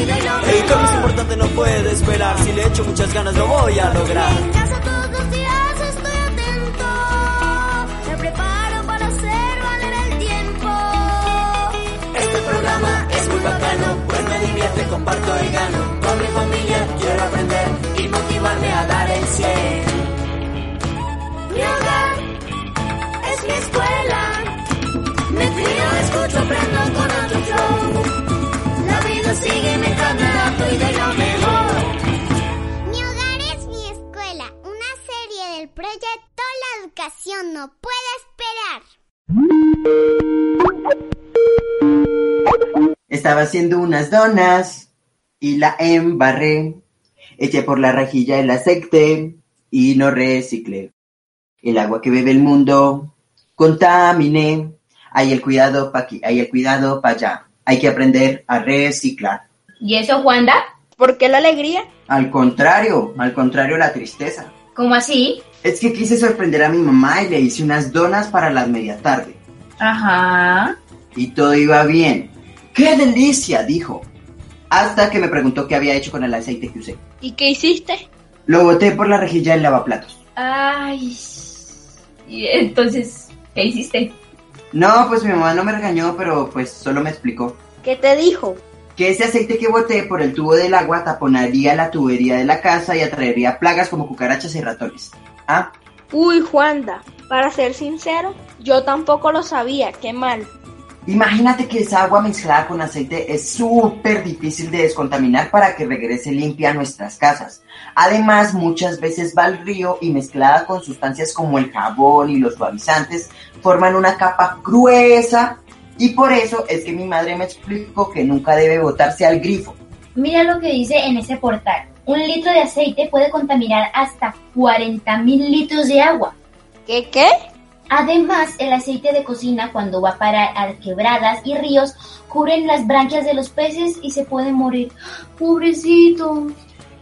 El cambio es importante, no puede esperar. Si le echo muchas ganas, lo voy a lograr. En casa todos los días estoy atento. Me preparo para hacer valer el tiempo. Este programa es muy bacano, pues me divierte, comparto y gano. Estaba haciendo unas donas y la embarré. Eché por la rejilla el aceite y no reciclé. El agua que bebe el mundo contaminé. Hay el cuidado pa' aquí, hay el cuidado pa' allá. Hay que aprender a reciclar. ¿Y eso, Juanda? ¿Por qué la alegría? Al contrario, al contrario la tristeza. ¿Cómo así? Es que quise sorprender a mi mamá y le hice unas donas para las media tarde. Ajá. Y todo iba bien. ¡Qué delicia! dijo. Hasta que me preguntó qué había hecho con el aceite que usé. ¿Y qué hiciste? Lo boté por la rejilla del lavaplatos. Ay. Y entonces, ¿qué hiciste? No, pues mi mamá no me regañó, pero pues solo me explicó ¿Qué te dijo? que ese aceite que boté por el tubo del agua taponaría la tubería de la casa y atraería plagas como cucarachas y ratones. Ah, Uy, Juanda, para ser sincero, yo tampoco lo sabía, qué mal. imagínate que esa agua mezclada con aceite es súper difícil de descontaminar para que regrese limpia a nuestras casas. Además, muchas veces va al río y mezclada con sustancias como el jabón y los suavizantes, forman una capa gruesa y por eso es que mi madre me explicó que nunca debe botarse al grifo. Mira lo que dice en ese portal. Un litro de aceite puede contaminar hasta 40 mil litros de agua. ¿Qué qué? Además, el aceite de cocina cuando va para a quebradas y ríos cubren las branquias de los peces y se pueden morir. Pobrecito.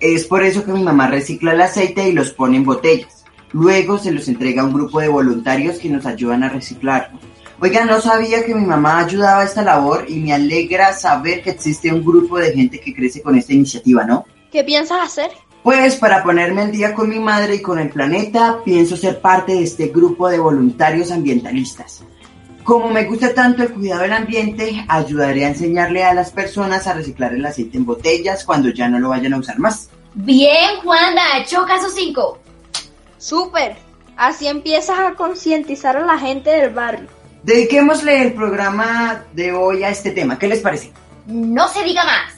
Es por eso que mi mamá recicla el aceite y los pone en botellas. Luego se los entrega a un grupo de voluntarios que nos ayudan a reciclarlo. Oiga, no sabía que mi mamá ayudaba a esta labor y me alegra saber que existe un grupo de gente que crece con esta iniciativa, ¿no? ¿Qué piensas hacer? Pues para ponerme al día con mi madre y con el planeta, pienso ser parte de este grupo de voluntarios ambientalistas. Como me gusta tanto el cuidado del ambiente, ayudaré a enseñarle a las personas a reciclar el aceite en botellas cuando ya no lo vayan a usar más. Bien, Juanda, hecho caso 5. Súper. Así empiezas a concientizar a la gente del barrio. Dediquémosle el programa de hoy a este tema. ¿Qué les parece? No se diga más.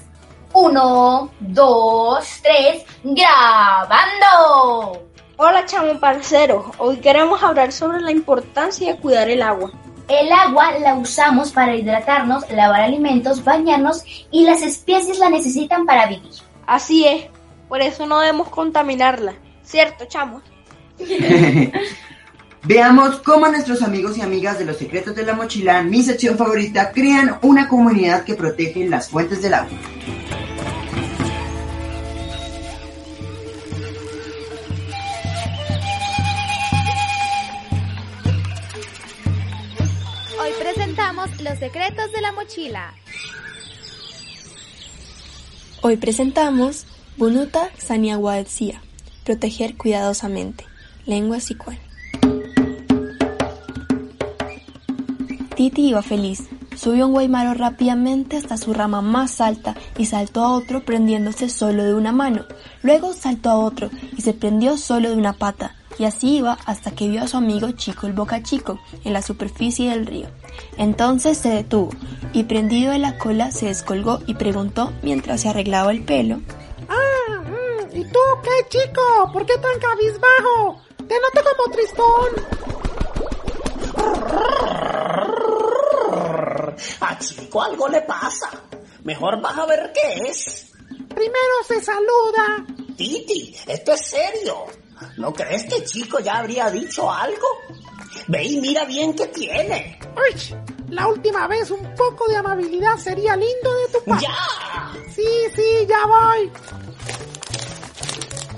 Uno, dos, tres, grabando. Hola chamo parcero, hoy queremos hablar sobre la importancia de cuidar el agua. El agua la usamos para hidratarnos, lavar alimentos, bañarnos y las especies la necesitan para vivir. Así es, por eso no debemos contaminarla, ¿cierto chamo? Veamos cómo nuestros amigos y amigas de los secretos de la mochila, mi sección favorita, crean una comunidad que protege las fuentes del agua. Los secretos de la mochila. Hoy presentamos Bunuta Saniaguadzia, proteger cuidadosamente, lengua sicuan. Titi iba feliz. Subió un guaymaro rápidamente hasta su rama más alta y saltó a otro prendiéndose solo de una mano. Luego saltó a otro y se prendió solo de una pata. Y así iba hasta que vio a su amigo Chico el Boca Chico en la superficie del río. Entonces se detuvo y prendido de la cola se descolgó y preguntó mientras se arreglaba el pelo. Ah, mm, ¿y tú qué, chico? ¿Por qué tan cabizbajo? Te noto como tristón. A Chico algo le pasa. Mejor vas a ver qué es. Primero se saluda. Titi, esto es serio. ¿No crees que Chico ya habría dicho algo? Ve y mira bien qué tiene. Uy, la última vez un poco de amabilidad sería lindo de tu parte. ¡Ya! Sí, sí, ya voy.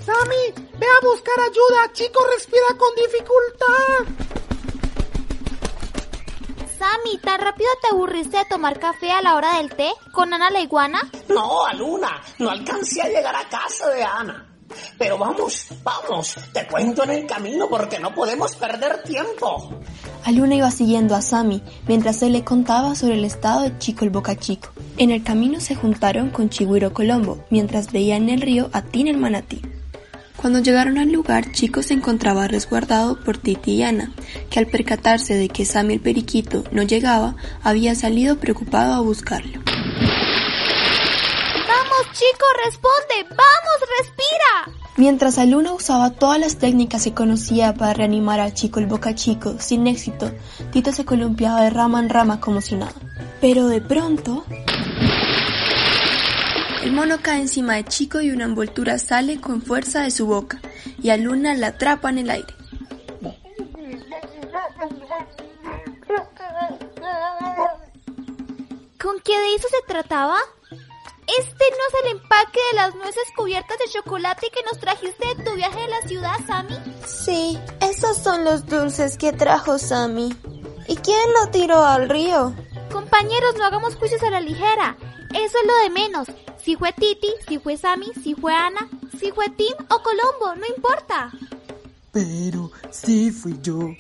Sammy, ve a buscar ayuda. Chico respira con dificultad. Sammy, ¿tan rápido te aburriste de tomar café a la hora del té con Ana la iguana? No, Aluna, no alcancé a llegar a casa de Ana. Pero vamos, vamos, te cuento en el camino porque no podemos perder tiempo. Aluna iba siguiendo a Sammy mientras él le contaba sobre el estado de Chico el Boca Chico. En el camino se juntaron con Chigüiro Colombo mientras veían en el río a Tin el manatí. Cuando llegaron al lugar, Chico se encontraba resguardado por Titi y Ana, que al percatarse de que Sammy el periquito no llegaba, había salido preocupado a buscarlo. ¡Vamos, Chico, responde! ¡Vamos, respira! Mientras Aluna usaba todas las técnicas que conocía para reanimar al chico el boca chico, sin éxito, Tito se columpiaba de rama en rama como si nada. Pero de pronto... El mono cae encima de Chico y una envoltura sale con fuerza de su boca, y a Luna la atrapa en el aire. ¿Con qué de eso se trataba? ¿Este no es el empaque de las nueces cubiertas de chocolate que nos trajiste de tu viaje de la ciudad, Sammy? Sí, esos son los dulces que trajo Sammy. ¿Y quién lo tiró al río? Compañeros, no hagamos juicios a la ligera. Eso es lo de menos. Si fue Titi, si fue Sammy, si fue Ana, si fue Tim o Colombo, no importa. Pero sí fui yo.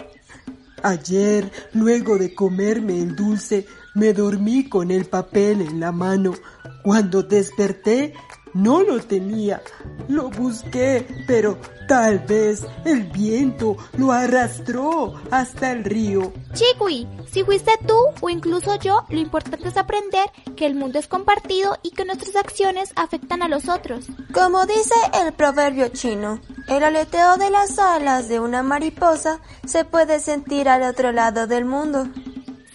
Ayer, luego de comerme el dulce, me dormí con el papel en la mano. Cuando desperté, no lo tenía. Lo busqué, pero tal vez el viento lo arrastró hasta el río. Chiqui, si fuiste tú o incluso yo, lo importante es aprender que el mundo es compartido y que nuestras acciones afectan a los otros. Como dice el proverbio chino, el aleteo de las alas de una mariposa se puede sentir al otro lado del mundo.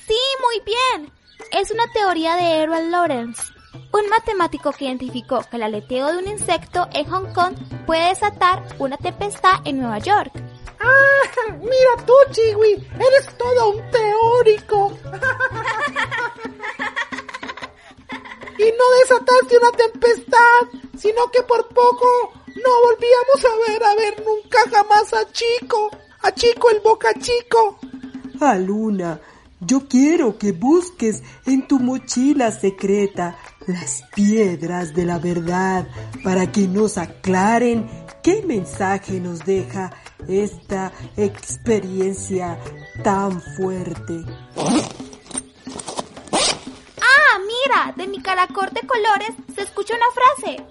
Sí, muy bien. Es una teoría de Errol Lawrence un matemático que identificó que el aleteo de un insecto en Hong Kong puede desatar una tempestad en Nueva York. ¡Ah! Mira tú, Chiwi, eres todo un teórico. y no desataste una tempestad, sino que por poco no volvíamos a ver, a ver nunca jamás a Chico, a Chico el Boca Chico. A Luna, yo quiero que busques en tu mochila secreta las piedras de la verdad para que nos aclaren qué mensaje nos deja esta experiencia tan fuerte. Ah, mira, de mi calacor de colores se escucha una frase.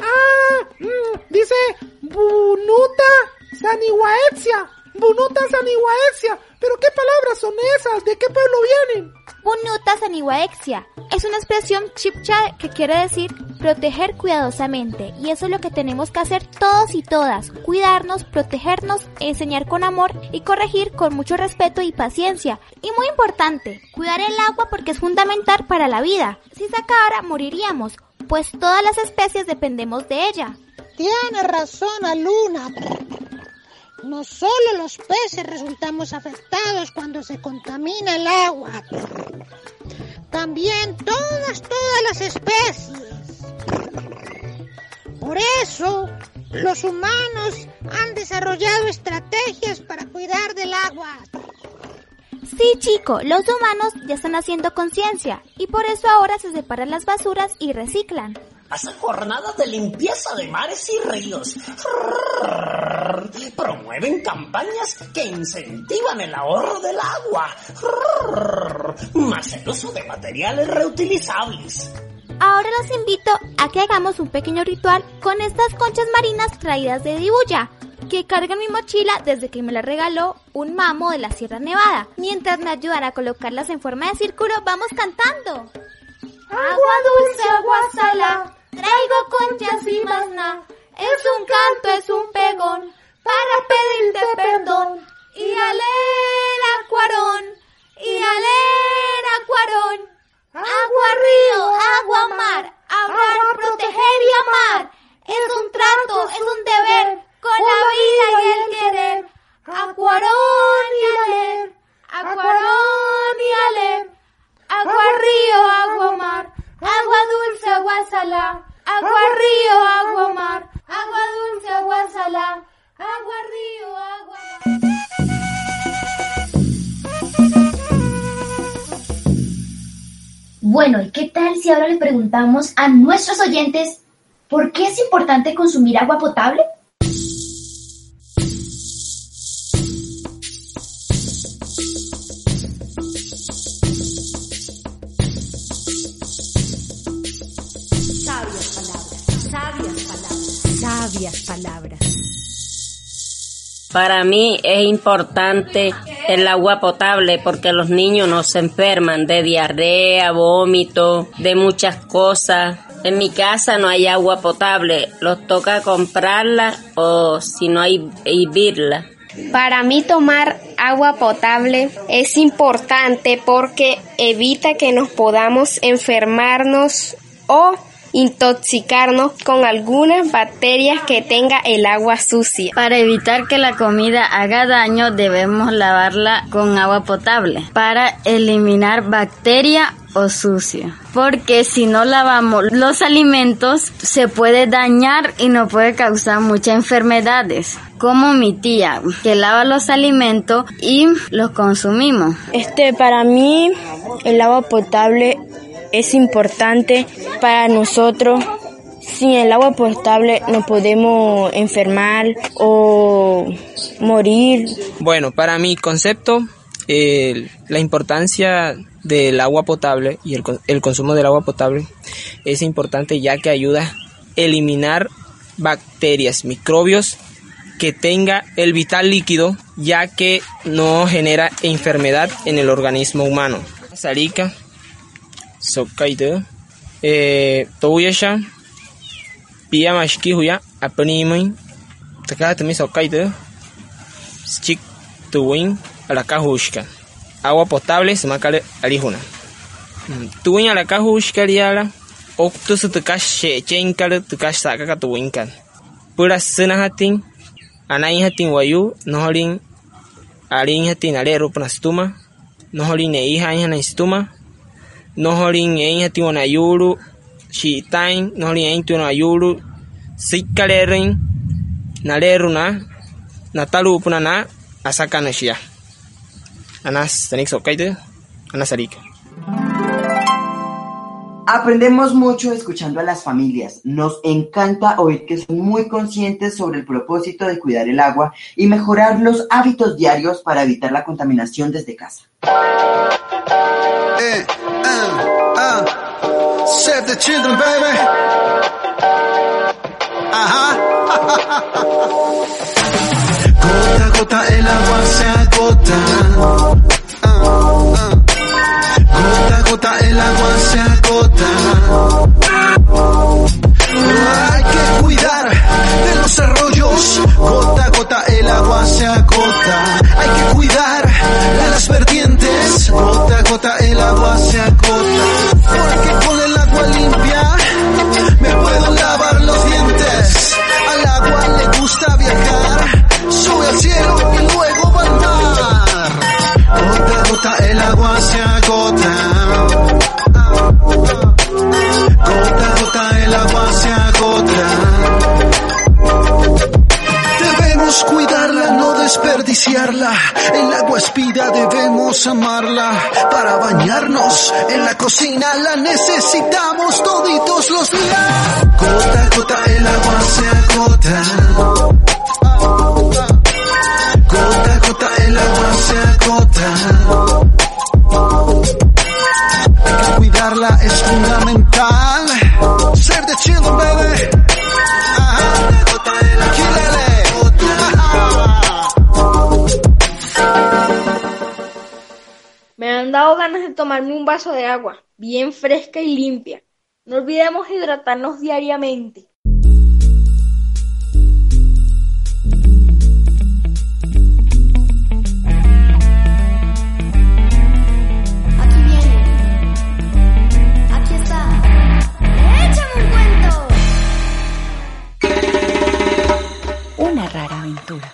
Ah, mm, dice Bunuta Saniwaetsia. Bunuta Saniwaetsia. ¿Pero qué palabras son esas? ¿De qué pueblo vienen? Bunuta Saniwaexia es una expresión chipcha que quiere decir proteger cuidadosamente y eso es lo que tenemos que hacer todos y todas, cuidarnos, protegernos, enseñar con amor y corregir con mucho respeto y paciencia. Y muy importante, cuidar el agua porque es fundamental para la vida. Si se acabara moriríamos, pues todas las especies dependemos de ella. Tiene razón, Aluna. No solo los peces resultamos afectados cuando se contamina el agua, también todas, todas las especies. Por eso, los humanos han desarrollado estrategias para cuidar del agua. Sí, chico, los humanos ya están haciendo conciencia y por eso ahora se separan las basuras y reciclan. Hacen jornadas de limpieza de mares y ríos. Promueven campañas que incentivan el ahorro del agua. Más el uso de materiales reutilizables. Ahora los invito a que hagamos un pequeño ritual con estas conchas marinas traídas de Dibuya, que carga en mi mochila desde que me la regaló un mamo de la Sierra Nevada. Mientras me ayudan a colocarlas en forma de círculo, vamos cantando. Agua dulce, agua salada, traigo conchas y más nada. Es un canto, es un pegón, para pedirte perdón. Y aler acuarón, y aler acuarón. Agua río, agua mar, amar, proteger y amar. Es un trato, es un deber, con la vida y el querer. Acuarón y aler, río, agua mar, agua dulce, agua salada, agua río, agua mar. Bueno, ¿y qué tal si ahora le preguntamos a nuestros oyentes por qué es importante consumir agua potable? Sabias palabras, sabias palabras. Para mí es importante el agua potable porque los niños no se enferman de diarrea, vómito, de muchas cosas. En mi casa no hay agua potable, los toca comprarla o si no hay hervirla. Para mí tomar agua potable es importante porque evita que nos podamos enfermarnos o intoxicarnos con algunas bacterias que tenga el agua sucia. Para evitar que la comida haga daño debemos lavarla con agua potable para eliminar bacteria o sucio. Porque si no lavamos los alimentos se puede dañar y nos puede causar muchas enfermedades. Como mi tía que lava los alimentos y los consumimos. Este para mí el agua potable es importante para nosotros. Sin el agua potable no podemos enfermar o morir. Bueno, para mi concepto, la importancia del agua potable y el, el consumo del agua potable es importante ya que ayuda a eliminar bacterias, microbios que tenga el vital líquido ya que no genera enfermedad en el organismo humano. Sarica, sokaido eh touyasha. Piyamashiki huya apanimai takata mi sokaido chik tuwin alakahushka agua potable semakale alihuna tuwin alakahushka liala oktusu tukashe chenkale tukashaka katuwinkan pura sinahatin anainhatin wayu noholin alinhatin ale rupna stuma noholin eihainhanin stuma noholin ein hati wana yuru shitain noholin ein tu na yuru sikkalerin naleruna natalu puna na asaka na shia anas tanik sokaite anas arika Aprendemos mucho escuchando a las familias. Nos encanta oír que son muy conscientes sobre el propósito de cuidar el agua y mejorar los hábitos diarios para evitar la contaminación desde casa. Eh, uh, uh. Save the children, baby. Ajá. gota a gota el agua se agota. Gota a gota el agua se agota. Hay que cuidar de los arroyos. Gota a gota el agua se agota. Hay que cuidar de las vertientes. Gota a gota el agua se agota. Porque con el agua limpia me puedo lavar los dientes. Al agua le gusta Para bañarnos en la cocina la necesitamos toditos los días. Gota a gota el agua se agota. Gota a gota el agua se agota. Hay que cuidarla, es fundamental. Dado ganas de tomarme un vaso de agua, bien fresca y limpia. No olvidemos hidratarnos diariamente. Aquí viene. Aquí está. ¡Échame un cuento! Una rara aventura.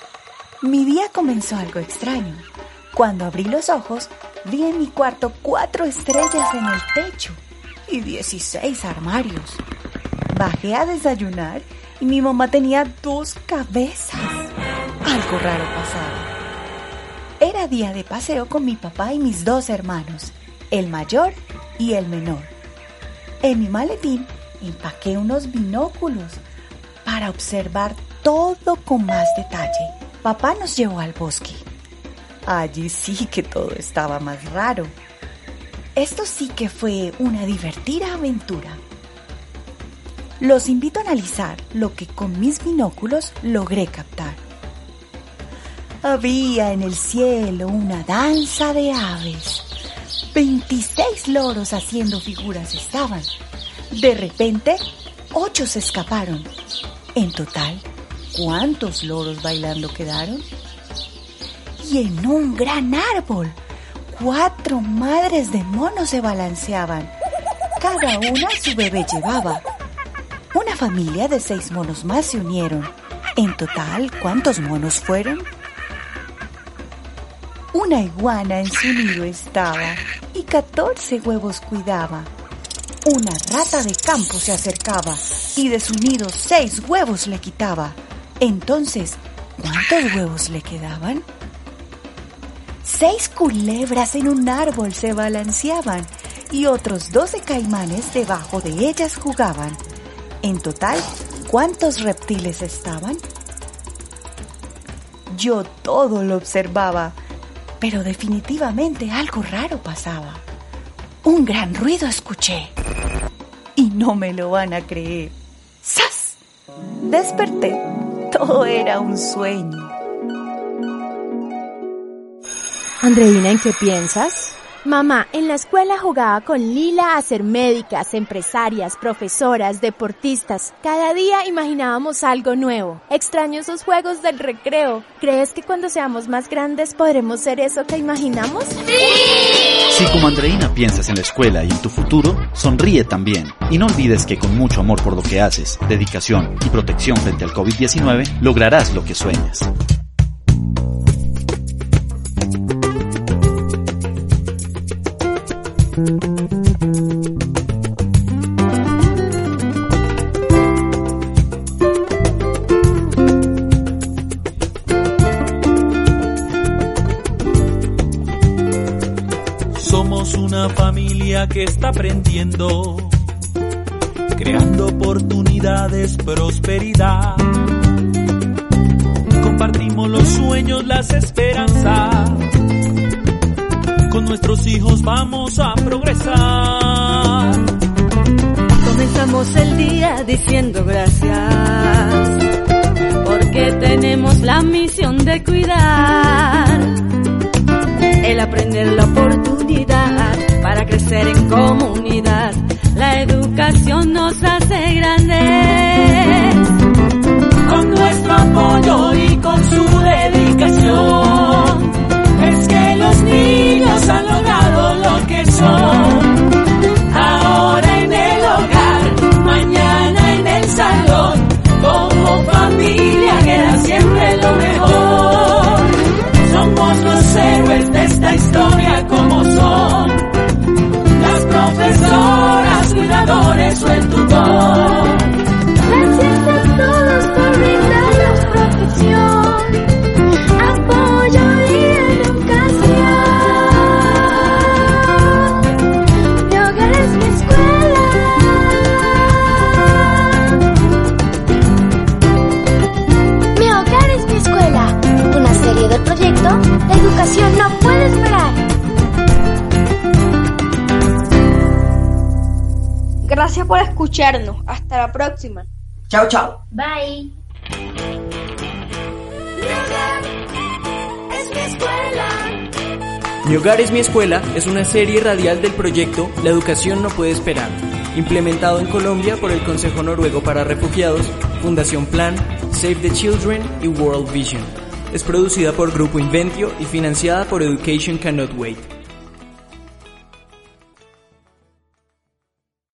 Mi día comenzó algo extraño. Cuando abrí los ojos, vi en mi cuarto cuatro estrellas en el techo y 16 armarios. Bajé a desayunar y mi mamá tenía dos cabezas. Algo raro pasaba. Era día de paseo con mi papá y mis dos hermanos, el mayor y el menor. En mi maletín empaqué unos binóculos para observar todo con más detalle. Papá nos llevó al bosque. Allí sí que todo estaba más raro. Esto sí que fue una divertida aventura. Los invito a analizar lo que con mis binóculos logré captar. Había en el cielo una danza de aves. 26 loros haciendo figuras estaban. De repente, ocho se escaparon. En total, ¿cuántos loros bailando quedaron? Y en un gran árbol, cuatro madres de monos se balanceaban. Cada una su bebé llevaba. Una familia de seis monos más se unieron. En total, ¿cuántos monos fueron? Una iguana en su nido estaba y catorce huevos cuidaba. Una rata de campo se acercaba y de su nido seis huevos le quitaba. Entonces, ¿cuántos huevos le quedaban? Seis culebras en un árbol se balanceaban y otros doce caimanes debajo de ellas jugaban. En total, ¿cuántos reptiles estaban? Yo todo lo observaba, pero definitivamente algo raro pasaba. Un gran ruido escuché y no me lo van a creer. ¡Sas! Desperté. Todo era un sueño. Andreina, ¿en qué piensas? Mamá, en la escuela jugaba con Lila a ser médicas, empresarias, profesoras, deportistas. Cada día imaginábamos algo nuevo. Extraño esos juegos del recreo. ¿Crees que cuando seamos más grandes podremos ser eso que imaginamos? Si como Andreina piensas en la escuela y en tu futuro, sonríe también. Y no olvides que con mucho amor por lo que haces, dedicación y protección frente al COVID-19, lograrás lo que sueñas. Somos una familia que está aprendiendo, creando oportunidades, prosperidad. Compartimos los sueños, las esperanzas. Nuestros hijos vamos a progresar. Comenzamos el día diciendo gracias, porque tenemos la misión de cuidar, el aprender la oportunidad para crecer en comunidad. La educación nos hace grandes. Con nuestro apoyo y con su dedicación, lo La educación no puede esperar. Gracias por escucharnos. Hasta la próxima. Chao, chao. Bye. Es mi escuela. Mi hogar es mi escuela es una serie radial del proyecto La educación no puede esperar, implementado en Colombia por el Consejo Noruego para Refugiados, Fundación Plan, Save the Children y World Vision. Es producida por Grupo Inventio y financiada por Education Cannot Wait.